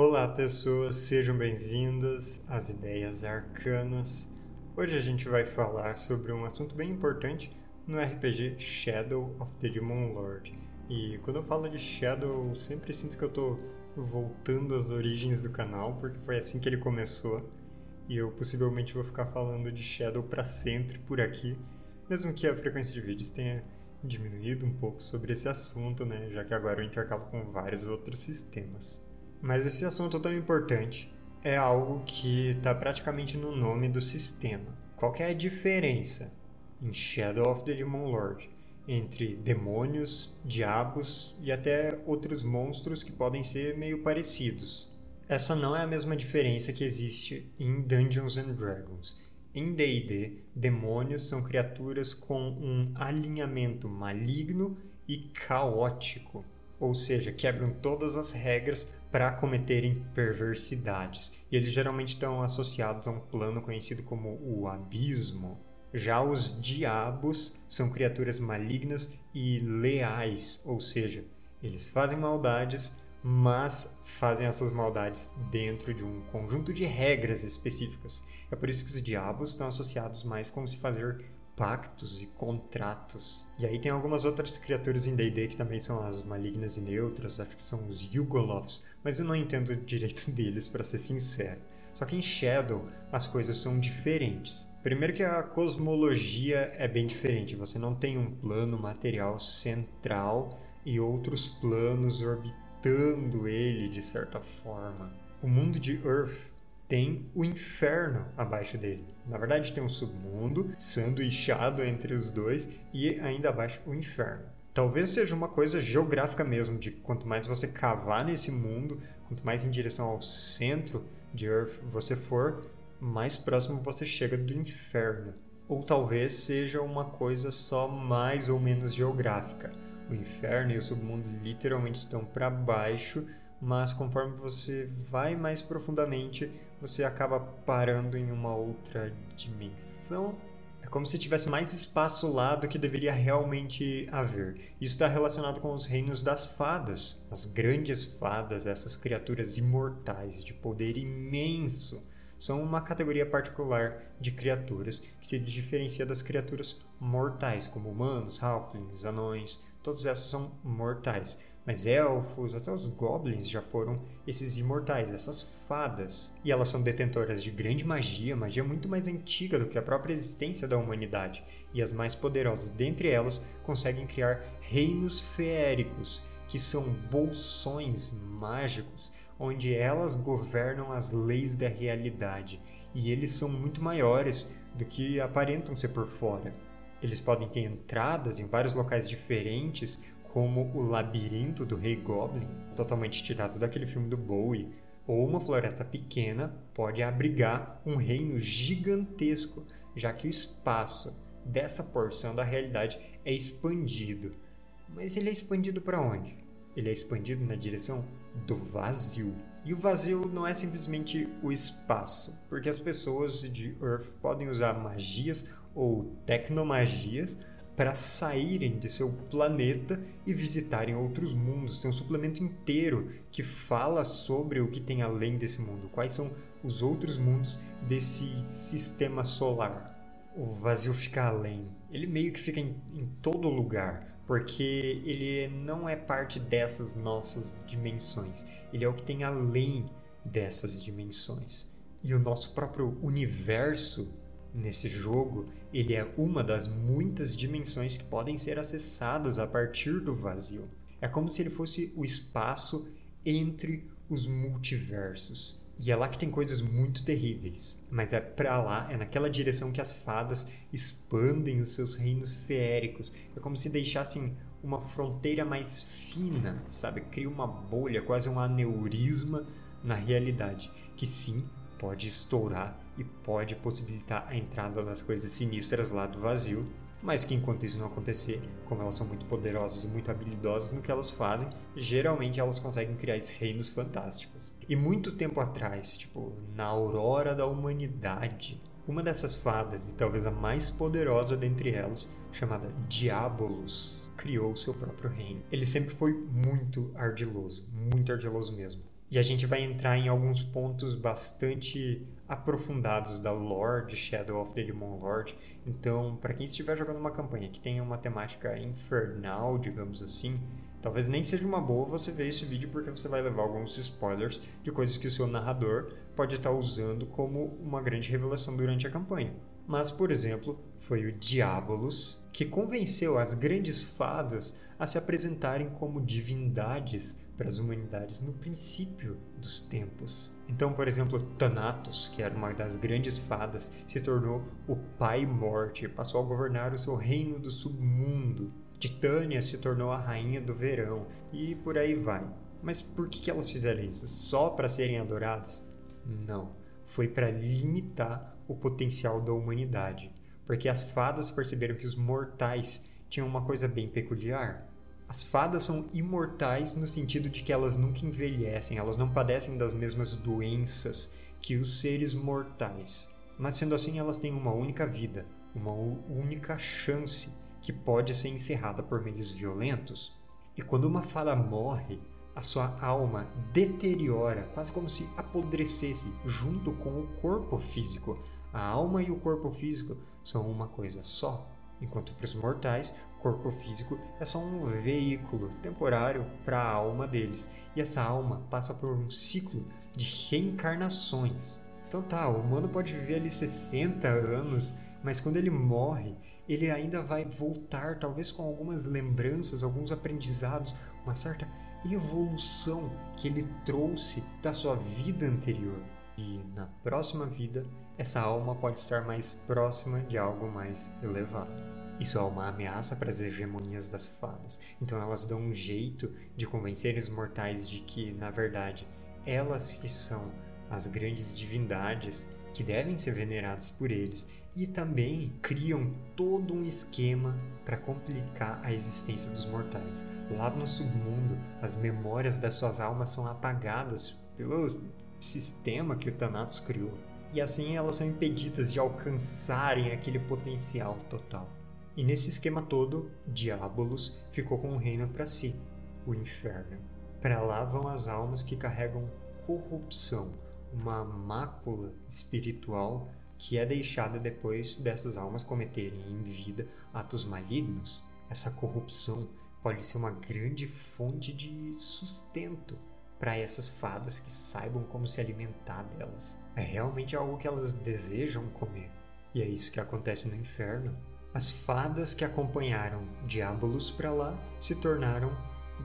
Olá, pessoas, sejam bem-vindas às Ideias Arcanas. Hoje a gente vai falar sobre um assunto bem importante no RPG Shadow of the Demon Lord. E quando eu falo de Shadow, eu sempre sinto que eu estou voltando às origens do canal, porque foi assim que ele começou. E eu possivelmente vou ficar falando de Shadow para sempre por aqui, mesmo que a frequência de vídeos tenha diminuído um pouco sobre esse assunto, né, já que agora eu intercalo com vários outros sistemas. Mas esse assunto tão importante é algo que está praticamente no nome do sistema. Qual é a diferença em Shadow of the Demon Lord entre demônios, diabos e até outros monstros que podem ser meio parecidos? Essa não é a mesma diferença que existe em Dungeons and Dragons. Em D&D, demônios são criaturas com um alinhamento maligno e caótico ou seja, quebram todas as regras para cometerem perversidades. E eles geralmente estão associados a um plano conhecido como o abismo. Já os diabos são criaturas malignas e leais, ou seja, eles fazem maldades, mas fazem essas maldades dentro de um conjunto de regras específicas. É por isso que os diabos estão associados mais com se fazer pactos e contratos. E aí tem algumas outras criaturas em D&D que também são as malignas e neutras, acho que são os Yugolovs, mas eu não entendo direito deles para ser sincero. Só que em Shadow as coisas são diferentes. Primeiro que a cosmologia é bem diferente, você não tem um plano material central e outros planos orbitando ele de certa forma. O mundo de Earth tem o inferno abaixo dele. Na verdade, tem um submundo sanduichado entre os dois e ainda abaixo o inferno. Talvez seja uma coisa geográfica mesmo, de quanto mais você cavar nesse mundo, quanto mais em direção ao centro de Earth você for, mais próximo você chega do inferno. Ou talvez seja uma coisa só mais ou menos geográfica. O inferno e o submundo literalmente estão para baixo, mas conforme você vai mais profundamente, você acaba parando em uma outra dimensão. É como se tivesse mais espaço lá do que deveria realmente haver. Isso está relacionado com os reinos das fadas, as grandes fadas, essas criaturas imortais de poder imenso. São uma categoria particular de criaturas que se diferencia das criaturas mortais, como humanos, halflings, anões, todas essas são mortais. Mas elfos, até os goblins já foram esses imortais, essas fadas. E elas são detentoras de grande magia, magia muito mais antiga do que a própria existência da humanidade. E as mais poderosas dentre elas conseguem criar reinos feéricos, que são bolsões mágicos, onde elas governam as leis da realidade. E eles são muito maiores do que aparentam ser por fora. Eles podem ter entradas em vários locais diferentes, como o Labirinto do Rei Goblin, totalmente tirado daquele filme do Bowie, ou uma floresta pequena pode abrigar um reino gigantesco, já que o espaço dessa porção da realidade é expandido. Mas ele é expandido para onde? Ele é expandido na direção do vazio. E o vazio não é simplesmente o espaço, porque as pessoas de Earth podem usar magias ou tecnomagias para saírem de seu planeta e visitarem outros mundos. Tem um suplemento inteiro que fala sobre o que tem além desse mundo, quais são os outros mundos desse sistema solar. O vazio fica além. Ele meio que fica em, em todo lugar, porque ele não é parte dessas nossas dimensões. Ele é o que tem além dessas dimensões. E o nosso próprio universo nesse jogo, ele é uma das muitas dimensões que podem ser acessadas a partir do vazio. É como se ele fosse o espaço entre os multiversos. E é lá que tem coisas muito terríveis. Mas é para lá, é naquela direção que as fadas expandem os seus reinos feéricos. É como se deixassem uma fronteira mais fina, sabe? Cria uma bolha, quase um aneurisma na realidade, que sim, pode estourar e pode possibilitar a entrada das coisas sinistras lá do vazio, mas que enquanto isso não acontecer, como elas são muito poderosas e muito habilidosas no que elas fazem, geralmente elas conseguem criar esses reinos fantásticos. E muito tempo atrás, tipo, na aurora da humanidade, uma dessas fadas, e talvez a mais poderosa dentre elas, chamada Diabolus, criou seu próprio reino. Ele sempre foi muito ardiloso, muito ardiloso mesmo E a gente vai entrar em alguns pontos bastante aprofundados da lore de Shadow of the Demon Lord. Então, para quem estiver jogando uma campanha que tenha uma temática infernal, digamos assim, talvez nem seja uma boa você ver esse vídeo porque você vai levar alguns spoilers de coisas que o seu narrador pode estar usando como uma grande revelação durante a campanha. Mas, por exemplo, foi o Diabolos que convenceu as grandes fadas a se apresentarem como divindades para as humanidades no princípio dos tempos. Então, por exemplo, Thanatos, que era uma das grandes fadas, se tornou o Pai Morte, passou a governar o seu reino do submundo. Titânia se tornou a rainha do verão e por aí vai. Mas por que elas fizeram isso? Só para serem adoradas? Não. Foi para limitar o potencial da humanidade. Porque as fadas perceberam que os mortais tinham uma coisa bem peculiar. As fadas são imortais no sentido de que elas nunca envelhecem, elas não padecem das mesmas doenças que os seres mortais. Mas sendo assim, elas têm uma única vida, uma única chance que pode ser encerrada por meios violentos. E quando uma fada morre, a sua alma deteriora, quase como se apodrecesse junto com o corpo físico. A alma e o corpo físico são uma coisa só. Enquanto para os mortais, o corpo físico é só um veículo temporário para a alma deles. E essa alma passa por um ciclo de reencarnações. Então tá, o humano pode viver ali 60 anos, mas quando ele morre, ele ainda vai voltar, talvez com algumas lembranças, alguns aprendizados, uma certa evolução que ele trouxe da sua vida anterior. E na próxima vida, essa alma pode estar mais próxima de algo mais elevado. Isso é uma ameaça para as hegemonias das fadas. Então elas dão um jeito de convencer os mortais de que, na verdade, elas que são as grandes divindades que devem ser veneradas por eles e também criam todo um esquema para complicar a existência dos mortais. Lá no submundo, as memórias das suas almas são apagadas pelo sistema que o Thanatos criou e assim elas são impedidas de alcançarem aquele potencial total. E nesse esquema todo, Diabolos ficou com um reino para si, o inferno. Para lá vão as almas que carregam corrupção, uma mácula espiritual que é deixada depois dessas almas cometerem em vida atos malignos. Essa corrupção pode ser uma grande fonte de sustento para essas fadas que saibam como se alimentar delas. É realmente algo que elas desejam comer. E é isso que acontece no inferno. As fadas que acompanharam Diabolos para lá se tornaram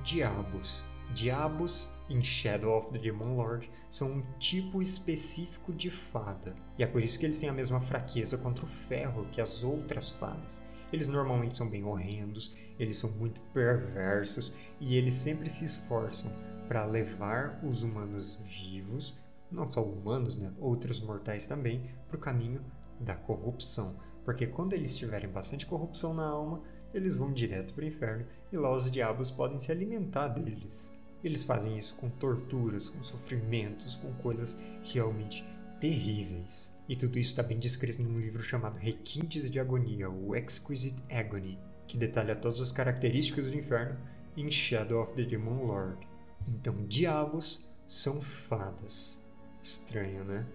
diabos. Diabos em Shadow of the Demon Lord são um tipo específico de fada. E é por isso que eles têm a mesma fraqueza contra o ferro que as outras fadas. Eles normalmente são bem horrendos, eles são muito perversos e eles sempre se esforçam para levar os humanos vivos, não só humanos, né, outros mortais também, para o caminho da corrupção. Porque quando eles tiverem bastante corrupção na alma, eles vão direto para o inferno e lá os diabos podem se alimentar deles. Eles fazem isso com torturas, com sofrimentos, com coisas realmente terríveis. E tudo isso está bem descrito num livro chamado Requintes de Agonia, o Exquisite Agony, que detalha todas as características do inferno em Shadow of the Demon Lord. Então, diabos são fadas. Estranho, né?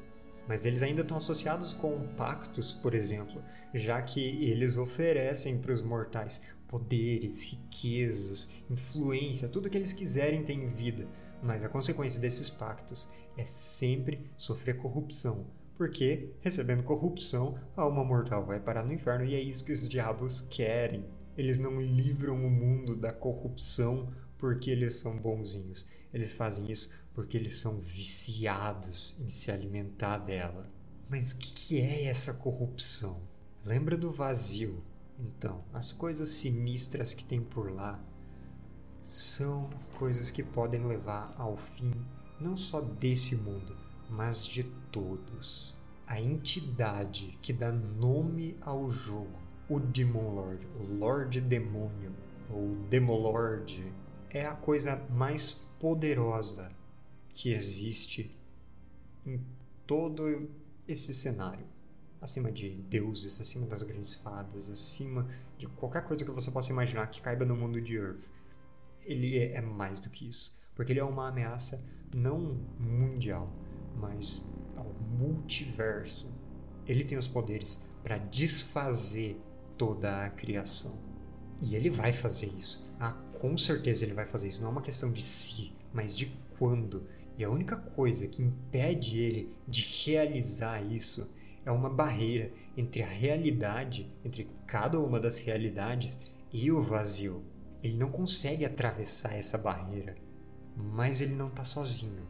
Mas eles ainda estão associados com pactos, por exemplo, já que eles oferecem para os mortais poderes, riquezas, influência, tudo que eles quiserem ter em vida. Mas a consequência desses pactos é sempre sofrer corrupção. Porque, recebendo corrupção, a alma mortal vai parar no inferno e é isso que os diabos querem. Eles não livram o mundo da corrupção porque eles são bonzinhos. Eles fazem isso porque eles são viciados em se alimentar dela. Mas o que é essa corrupção? Lembra do vazio? Então, as coisas sinistras que tem por lá são coisas que podem levar ao fim não só desse mundo, mas de todos. A entidade que dá nome ao jogo, o Demon Lord, o Lorde Demônio, ou Demolord, é a coisa mais poderosa que existe em todo esse cenário. Acima de deuses, acima das grandes fadas, acima de qualquer coisa que você possa imaginar que caiba no mundo de Earth. Ele é, é mais do que isso. porque ele é uma ameaça não mundial, mas ao multiverso. Ele tem os poderes para desfazer toda a criação. E ele vai fazer isso. Ah, com certeza ele vai fazer isso. Não é uma questão de se, mas de quando. E a única coisa que impede ele de realizar isso é uma barreira entre a realidade, entre cada uma das realidades e o vazio. Ele não consegue atravessar essa barreira, mas ele não está sozinho.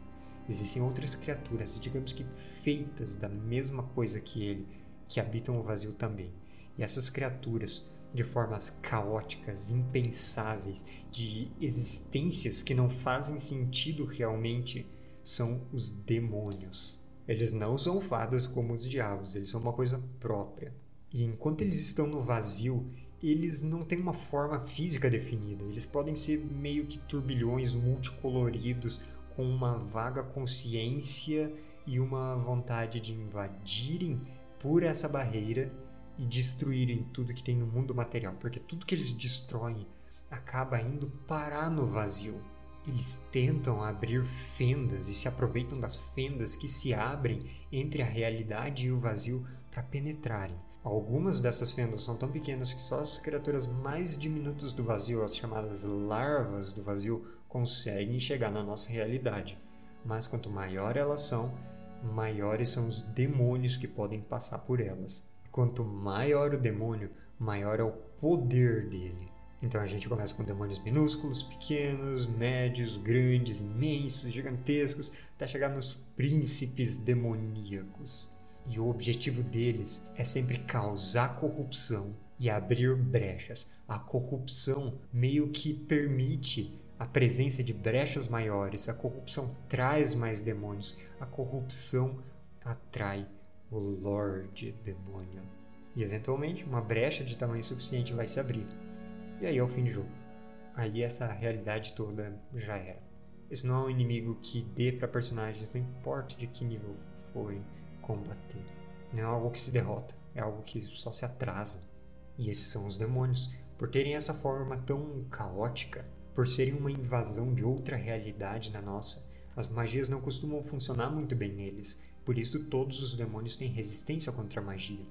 Existem outras criaturas, digamos que feitas da mesma coisa que ele, que habitam o vazio também. E essas criaturas, de formas caóticas, impensáveis, de existências que não fazem sentido realmente, são os demônios. Eles não são fadas como os diabos, eles são uma coisa própria. E enquanto eles estão no vazio, eles não têm uma forma física definida. Eles podem ser meio que turbilhões multicoloridos com uma vaga consciência e uma vontade de invadirem por essa barreira e destruírem tudo que tem no mundo material, porque tudo que eles destroem acaba indo parar no vazio. Eles tentam abrir fendas e se aproveitam das fendas que se abrem entre a realidade e o vazio para penetrarem. Algumas dessas fendas são tão pequenas que só as criaturas mais diminutas do vazio, as chamadas larvas do vazio, conseguem chegar na nossa realidade. Mas quanto maior elas são, maiores são os demônios que podem passar por elas. Quanto maior o demônio, maior é o poder dele. Então a gente começa com demônios minúsculos, pequenos, médios, grandes, imensos, gigantescos, até chegar nos príncipes demoníacos. E o objetivo deles é sempre causar corrupção e abrir brechas. A corrupção meio que permite a presença de brechas maiores, a corrupção traz mais demônios, a corrupção atrai o Lorde Demônio. E eventualmente uma brecha de tamanho suficiente vai se abrir. E aí é o fim do jogo. Aí essa realidade toda já era. Esse não é um inimigo que dê para personagens, não importa de que nível forem combater. Não é algo que se derrota, é algo que só se atrasa. E esses são os demônios. Por terem essa forma tão caótica, por serem uma invasão de outra realidade na nossa, as magias não costumam funcionar muito bem neles. Por isso, todos os demônios têm resistência contra a magia.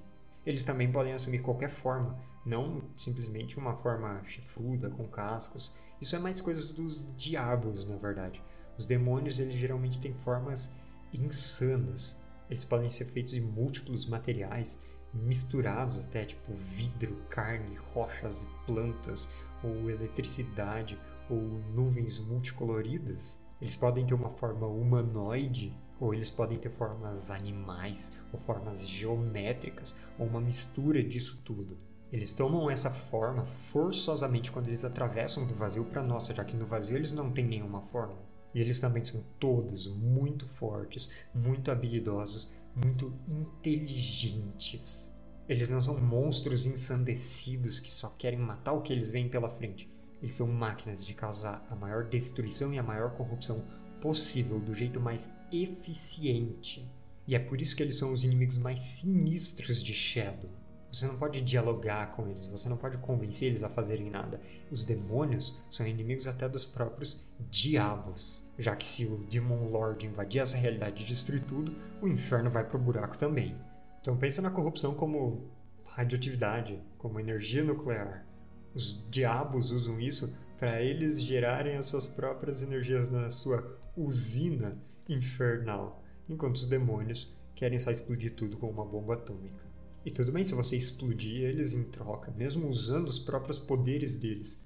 Eles também podem assumir qualquer forma, não simplesmente uma forma chifruda, com cascos. Isso é mais coisas dos diabos, na verdade. Os demônios, eles geralmente têm formas insanas. Eles podem ser feitos de múltiplos materiais, misturados até, tipo vidro, carne, rochas e plantas, ou eletricidade, ou nuvens multicoloridas. Eles podem ter uma forma humanoide, ou eles podem ter formas animais, ou formas geométricas, ou uma mistura disso tudo. Eles tomam essa forma forçosamente quando eles atravessam do vazio para nós, já que no vazio eles não têm nenhuma forma. E eles também são todos muito fortes, muito habilidosos, muito inteligentes. Eles não são monstros ensandecidos que só querem matar o que eles veem pela frente. Eles são máquinas de causar a maior destruição e a maior corrupção possível do jeito mais eficiente. E é por isso que eles são os inimigos mais sinistros de Shadow. Você não pode dialogar com eles, você não pode convencer eles a fazerem nada. Os demônios são inimigos até dos próprios diabos. Já que se o Demon Lord invadir essa realidade e destruir tudo, o inferno vai pro buraco também. Então pensa na corrupção como radioatividade, como energia nuclear. Os diabos usam isso para eles gerarem as suas próprias energias na sua usina infernal, enquanto os demônios querem só explodir tudo com uma bomba atômica. E tudo bem se você explodir eles em troca, mesmo usando os próprios poderes deles.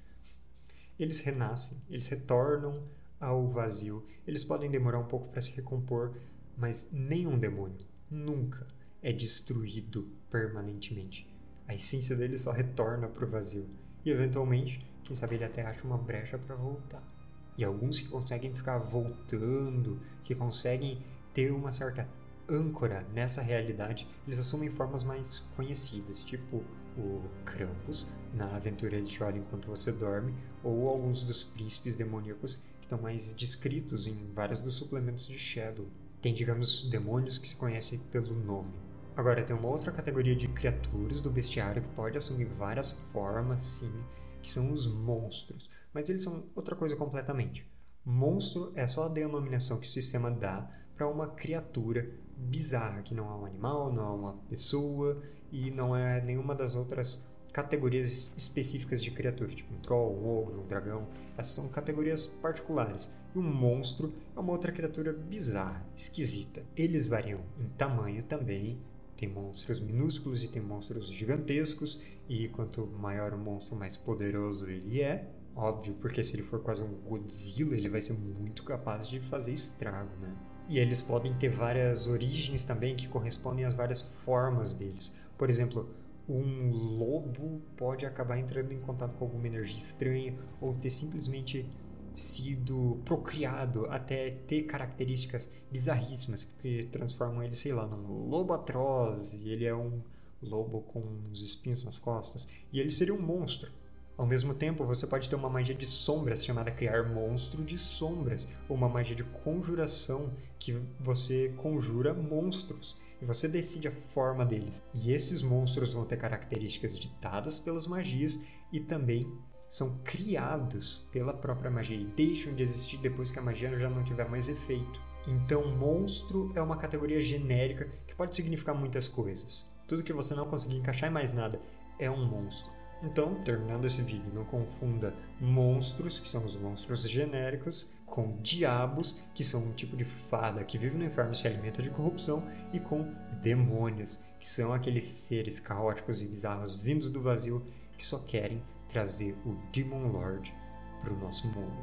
Eles renascem, eles retornam ao vazio. Eles podem demorar um pouco para se recompor, mas nenhum demônio nunca é destruído permanentemente. A essência dele só retorna para o vazio. E eventualmente, quem sabe ele até acha uma brecha para voltar. E alguns que conseguem ficar voltando, que conseguem ter uma certa âncora nessa realidade, eles assumem formas mais conhecidas, tipo o Krampus, na aventura Ele Chora Enquanto Você Dorme, ou alguns dos príncipes demoníacos que estão mais descritos em vários dos suplementos de Shadow. Tem, digamos, demônios que se conhecem pelo nome. Agora, tem uma outra categoria de criaturas do bestiário que pode assumir várias formas, sim, que são os monstros. Mas eles são outra coisa completamente. Monstro é só a denominação que o sistema dá para uma criatura bizarra, que não é um animal, não é uma pessoa e não é nenhuma das outras categorias específicas de criatura, tipo um troll, um ogro, um dragão. Essas são categorias particulares. E um monstro é uma outra criatura bizarra, esquisita. Eles variam em tamanho também. Tem monstros minúsculos e tem monstros gigantescos. E quanto maior o monstro, mais poderoso ele é. Óbvio, porque se ele for quase um Godzilla, ele vai ser muito capaz de fazer estrago, né? E eles podem ter várias origens também que correspondem às várias formas deles. Por exemplo, um lobo pode acabar entrando em contato com alguma energia estranha ou ter simplesmente sido procriado até ter características bizarríssimas que transformam ele, sei lá, num lobo atroz e ele é um lobo com uns espinhos nas costas e ele seria um monstro. Ao mesmo tempo, você pode ter uma magia de sombras chamada Criar Monstro de Sombras, ou uma magia de conjuração que você conjura monstros e você decide a forma deles. E esses monstros vão ter características ditadas pelas magias e também são criados pela própria magia e deixam de existir depois que a magia já não tiver mais efeito. Então, monstro é uma categoria genérica que pode significar muitas coisas. Tudo que você não conseguir encaixar em mais nada é um monstro. Então, terminando esse vídeo, não confunda monstros, que são os monstros genéricos, com diabos, que são um tipo de fada que vive no inferno e se alimenta de corrupção, e com demônios, que são aqueles seres caóticos e bizarros vindos do vazio que só querem trazer o Demon Lord para o nosso mundo.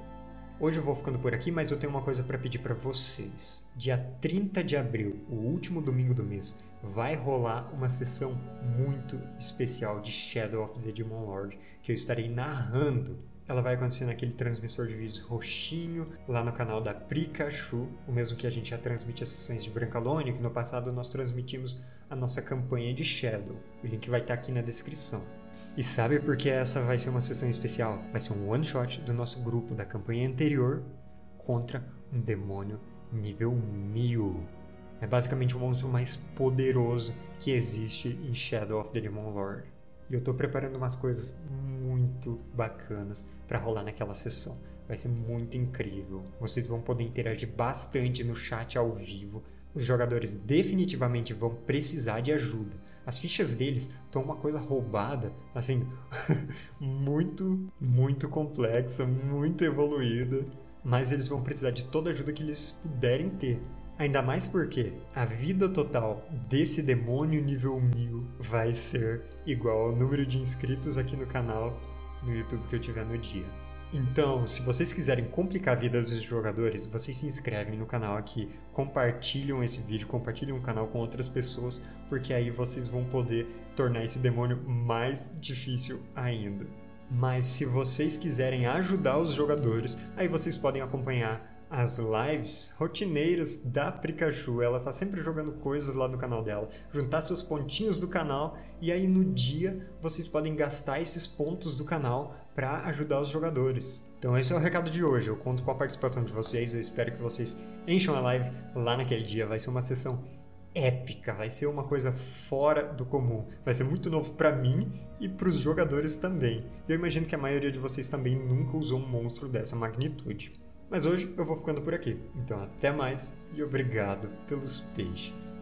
Hoje eu vou ficando por aqui, mas eu tenho uma coisa para pedir para vocês. Dia 30 de abril, o último domingo do mês, vai rolar uma sessão muito especial de Shadow of the Demon Lord, que eu estarei narrando. Ela vai acontecer naquele transmissor de vídeos roxinho, lá no canal da Pikachu, o mesmo que a gente já transmite as sessões de Brancalônia, que no passado nós transmitimos a nossa campanha de Shadow. O link vai estar aqui na descrição. E sabe por que essa vai ser uma sessão especial? Vai ser um one shot do nosso grupo da campanha anterior contra um demônio nível 1000. É basicamente o monstro mais poderoso que existe em Shadow of the Demon Lord. E eu tô preparando umas coisas muito bacanas para rolar naquela sessão. Vai ser muito incrível. Vocês vão poder interagir bastante no chat ao vivo. Os jogadores definitivamente vão precisar de ajuda. As fichas deles estão uma coisa roubada, assim, muito, muito complexa, muito evoluída. Mas eles vão precisar de toda a ajuda que eles puderem ter. Ainda mais porque a vida total desse demônio nível 1000 vai ser igual ao número de inscritos aqui no canal no YouTube que eu tiver no dia. Então, se vocês quiserem complicar a vida dos jogadores, vocês se inscrevem no canal aqui, compartilham esse vídeo, compartilham o canal com outras pessoas, porque aí vocês vão poder tornar esse demônio mais difícil ainda. Mas se vocês quiserem ajudar os jogadores, aí vocês podem acompanhar as lives rotineiras da Pikachu. Ela tá sempre jogando coisas lá no canal dela. Juntar seus pontinhos do canal e aí no dia vocês podem gastar esses pontos do canal para ajudar os jogadores. Então esse é o recado de hoje. Eu conto com a participação de vocês. Eu espero que vocês encham a live lá naquele dia. Vai ser uma sessão épica, vai ser uma coisa fora do comum. Vai ser muito novo para mim e para os jogadores também. Eu imagino que a maioria de vocês também nunca usou um monstro dessa magnitude. Mas hoje eu vou ficando por aqui. Então até mais e obrigado pelos peixes.